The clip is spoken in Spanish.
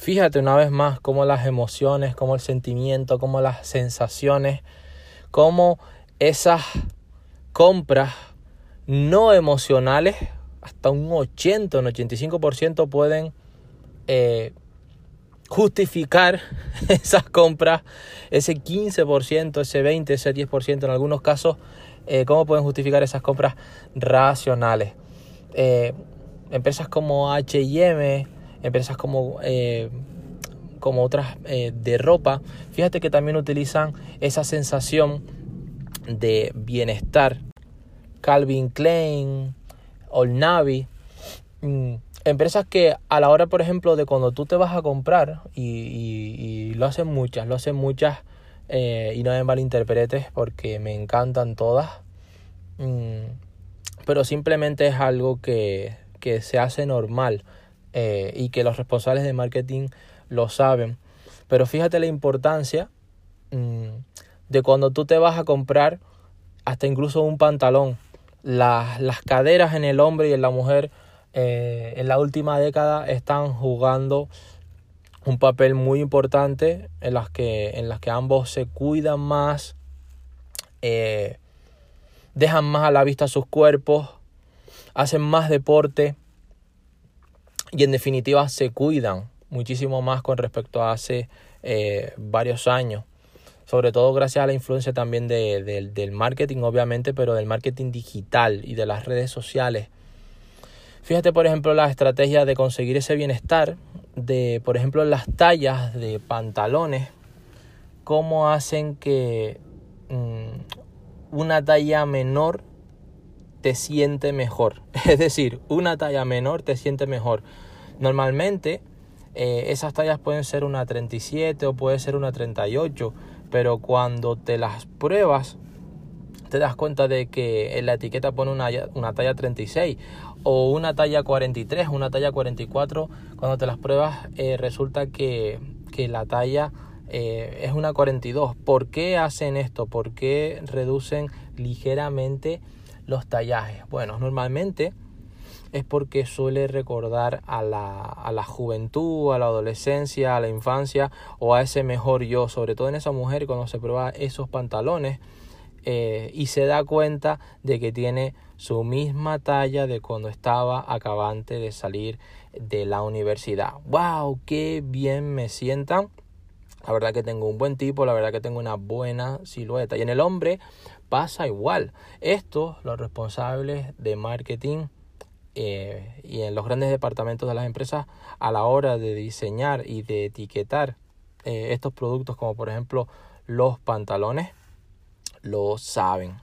Fíjate una vez más cómo las emociones, cómo el sentimiento, cómo las sensaciones, cómo esas compras no emocionales, hasta un 80, un 85% pueden eh, justificar esas compras, ese 15%, ese 20%, ese 10% en algunos casos, eh, cómo pueden justificar esas compras racionales. Eh, empresas como HM, empresas como, como otras de ropa, fíjate que también utilizan esa sensación de bienestar. Calvin Klein, Old Navy. Mm, empresas que a la hora, por ejemplo, de cuando tú te vas a comprar, y, lo hacen muchas, lo hacen muchas, eh, y no me malinterpretes porque me encantan todas, mm, pero simplemente es algo que, que se hace normal eh, y que los responsables de marketing lo saben. Pero fíjate la importancia mm, de cuando tú te vas a comprar hasta incluso un pantalón. Las, las caderas en el hombre y en la mujer eh, en la última década están jugando un papel muy importante en las que, en las que ambos se cuidan más, eh, dejan más a la vista sus cuerpos, hacen más deporte y en definitiva se cuidan muchísimo más con respecto a hace eh, varios años sobre todo gracias a la influencia también del marketing, obviamente, pero del marketing digital y de las redes sociales. Fíjate, por ejemplo, la estrategia de conseguir ese bienestar, de, por ejemplo, las tallas de pantalones, cómo hacen que mm, una talla menor te siente mejor. Es decir, una talla menor te siente mejor. Normalmente eh, esas tallas pueden ser una 37 o puede ser una 38, pero cuando te las pruebas te das cuenta de que en la etiqueta pone una, una talla 36 o una talla 43, una talla 44, cuando te las pruebas eh, resulta que, que, la talla eh, es una 42. ¿Por qué hacen esto? ¿Por qué reducen ligeramente los tallajes? Bueno, normalmente es porque suele recordar a la, a la juventud, a la adolescencia, a la infancia o a ese mejor yo, sobre todo en esa mujer cuando se prueba esos pantalones eh, y se da cuenta de que tiene su misma talla de cuando estaba acabante de salir de la universidad. ¡Wow! ¡Qué bien me sientan! La verdad que tengo un buen tipo, la verdad que tengo una buena silueta. Y en el hombre pasa igual. Esto, los responsables de marketing eh, y en los grandes departamentos de las empresas a la hora de diseñar y de etiquetar eh, estos productos como por ejemplo los pantalones lo saben.